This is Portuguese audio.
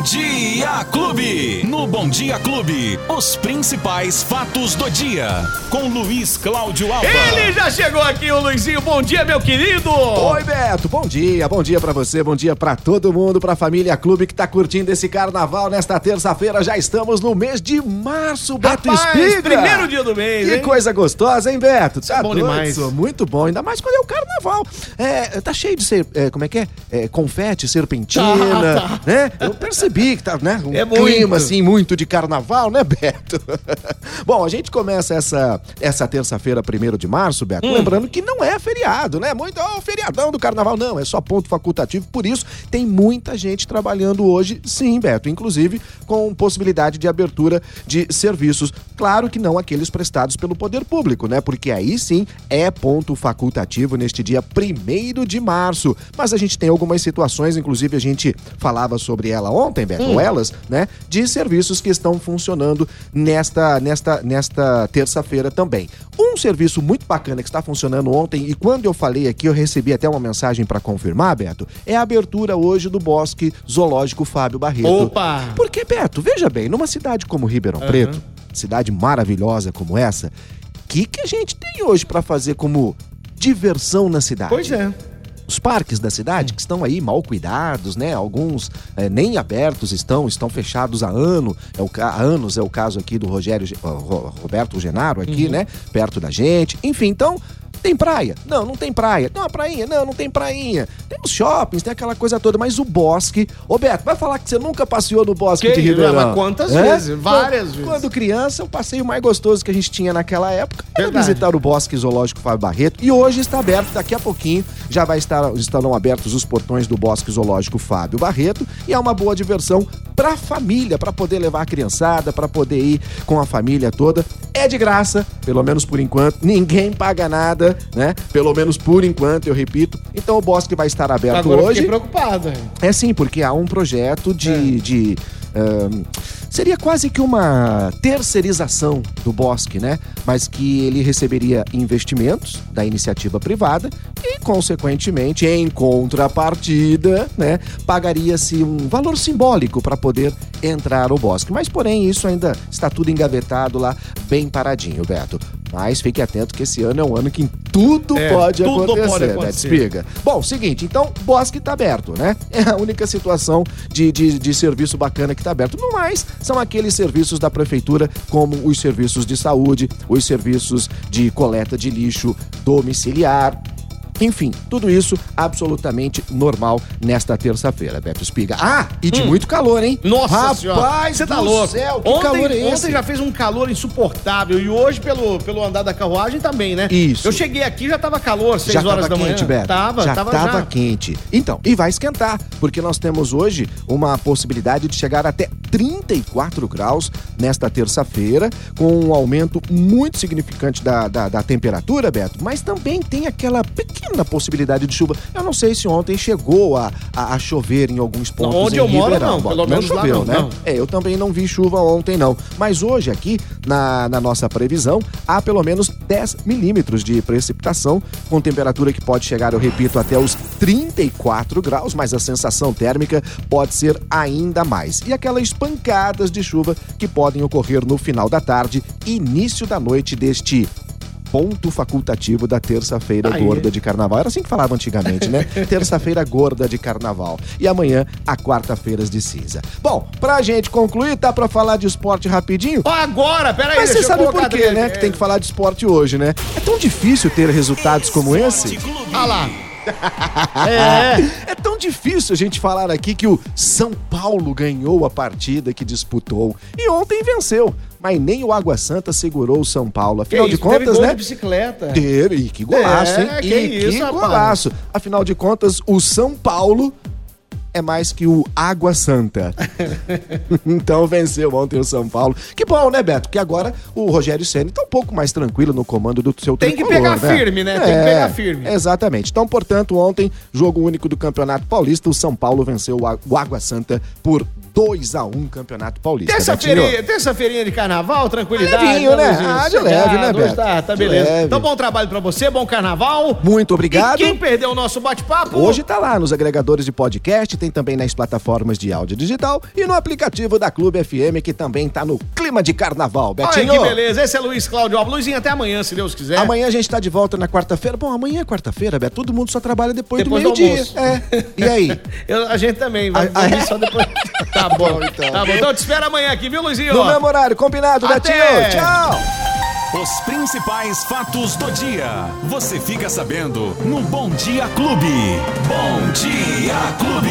Bom Dia Clube. No Bom Dia Clube, os principais fatos do dia. Com Luiz Cláudio Alba. Ele já chegou aqui, o Luizinho. Bom dia, meu querido. Oi, Beto. Bom dia. Bom dia pra você, bom dia pra todo mundo, pra família Clube que tá curtindo esse carnaval nesta terça-feira. Já estamos no mês de março, Beto Rapaz, Espiga. primeiro dia do mês, Que hein? coisa gostosa, hein, Beto? Tá é bom doido, demais. Muito bom, ainda mais quando é o carnaval. É, tá cheio de ser, é, como é que é? É, confete, serpentina, Tá, né? Eu percebi que tá, né? Um É clima muito. assim muito de carnaval, né, Beto? Bom, a gente começa essa essa terça-feira, primeiro de março, Beto, Hum. lembrando que não é feriado, né? Muito, ó, feriadão do carnaval, não, é só ponto facultativo, por isso tem muita gente trabalhando hoje, sim, Beto, inclusive com possibilidade de abertura de serviços. Claro que não aqueles prestados pelo poder público, né? Porque aí sim é ponto facultativo neste dia primeiro de março. Mas a gente tem algumas situações, inclusive a gente falava sobre ela ontem, Beto, ou elas, né? De serviços que estão funcionando nesta, nesta, nesta terça-feira também. Um serviço muito bacana que está funcionando ontem, e quando eu falei aqui, eu recebi até uma mensagem para confirmar, Beto, é a abertura hoje do Bosque Zoológico Fábio Barreto. Opa! Porque, Beto, veja bem, numa cidade como Ribeirão Preto, cidade maravilhosa como essa, o que, que a gente tem hoje para fazer como diversão na cidade? Pois é. Os parques da cidade, que estão aí mal cuidados, né? Alguns eh, nem abertos estão, estão fechados há, ano, é o, há anos, é o caso aqui do Rogério, Roberto Genaro aqui, né? Perto da gente. Enfim, então, tem praia? Não, não tem praia. Tem uma prainha? Não, não tem prainha. Tem os shoppings, tem aquela coisa toda, mas o bosque... Ô Beto, vai falar que você nunca passeou no bosque Que de isso? Ribeirão? Mas quantas É? vezes? Várias Quando- vezes. Quando criança, o passeio mais gostoso que a gente tinha naquela época era Verdade. visitar o Bosque Zoológico Fábio Barreto. E hoje está aberto, daqui a pouquinho já vai estar, estarão abertos os portões do Bosque Zoológico Fábio Barreto. E é uma boa diversão para a família, para poder levar a criançada, para poder ir com a família toda. É de graça, pelo menos por enquanto. Ninguém paga nada, né? Pelo menos por enquanto, eu repito. Então o Bosque vai estar aberto Agora eu hoje. fiquei preocupado. hein? É sim, porque há um projeto de. É. de, ahn, seria quase que uma terceirização do bosque, né? Mas que ele receberia investimentos da iniciativa privada consequentemente, em contrapartida, né? Pagaria-se um valor simbólico para poder entrar ao bosque. Mas, porém, isso ainda está tudo engavetado lá, bem paradinho, Beto. Mas fique atento que esse ano é um ano que tudo É, pode tudo acontecer, pode Beto acontecer. Espiga. Bom, seguinte, então, bosque tá aberto, né? É a única situação de, de, de serviço bacana que tá aberto. No mais, são aqueles serviços da prefeitura, como os serviços de saúde, os serviços de coleta de lixo domiciliar. Enfim, tudo isso absolutamente normal nesta terça-feira, Beto Espiga. Ah, e de muito calor, hein? Hum. Nossa Rapaz senhora, você tá do louco. céu, que ontem, calor é esse? ontem já fez um calor insuportável e hoje pelo, pelo andar da carruagem também, né? Isso. Eu cheguei aqui já tava calor, 6 já horas da manhã. quente, Beto. Tava, já tava, tava já. quente. Então, e vai esquentar, porque nós temos hoje uma possibilidade de chegar até 34 graus nesta terça-feira, com um aumento muito significante da, da, da temperatura, Beto, mas também tem aquela pequena possibilidade de chuva. Eu não sei se ontem chegou a, a, a chover em alguns pontos onde em eu moro, não, pelo menos lá choveu, não, né? não. É, eu também não vi chuva ontem, não. Mas hoje aqui, na, na nossa previsão, há pelo menos 10 milímetros de precipitação, com temperatura que pode chegar, eu repito, até os 34 graus, mas a sensação térmica pode ser ainda mais. E aquelas pancadas de chuva que podem ocorrer no final da tarde, início da noite deste ponto facultativo da terça-feira gorda de carnaval. Era assim que falava antigamente, né? terça-feira gorda de carnaval. E amanhã, a quarta-feiras de cinza. Bom, pra gente concluir, tá pra falar de esporte rapidinho? Ó, agora, peraí, Mas você sabe por quê, né? Que tem que falar de esporte hoje, né? É tão difícil ter resultados como esse. Ah lá. É. É tão difícil a gente falar aqui que o São Paulo ganhou a partida que disputou e ontem venceu. Mas nem o Água Santa segurou o São Paulo. Afinal Que de isso, teve contas, gol né? de bicicleta. Teve, e que golaço, É, hein? que e isso, que rapaz. golaço. Afinal de contas, o São Paulo é mais que o Água Santa. então venceu ontem o São Paulo. Que bom, né, Beto? Que agora o Rogério Ceni tá um pouco mais tranquilo no comando do seu Tem que pegar firme, né? Tem que pegar firme. Exatamente. Então, portanto, ontem, jogo único do Campeonato Paulista, o São Paulo venceu o Água Santa por 2x1 Campeonato Paulista. Terça-feirinha terça de carnaval, tranquilidade. Levinho, né? Luizinho? Ah, de leve, né, Beto? Tá, tá beleza. leve. Então, bom trabalho pra você, bom carnaval. Muito obrigado. E quem perdeu o nosso bate-papo? Hoje tá lá nos agregadores de podcast, tem também nas plataformas de áudio digital e no aplicativo da Clube FM, que também tá no clima de carnaval, Olha Betinho. que beleza. Esse é Luiz Cláudio Alves. Luizinho, até amanhã, se Deus quiser. Amanhã a gente tá de volta na quarta-feira. Bom, amanhã é quarta-feira, Beto. Todo mundo só trabalha depois, Depois do meio-dia. É. E aí? Eu- a gente também. Vai, Ah, vai é? só depois. Tá bom, bom, então. Tá bom. Então, te espero amanhã aqui, viu, Luizinho? No mesmo horário, combinado, Até. Betinho. Tchau. Os principais fatos do dia. Você fica sabendo no Bom Dia Clube. Bom Dia Clube.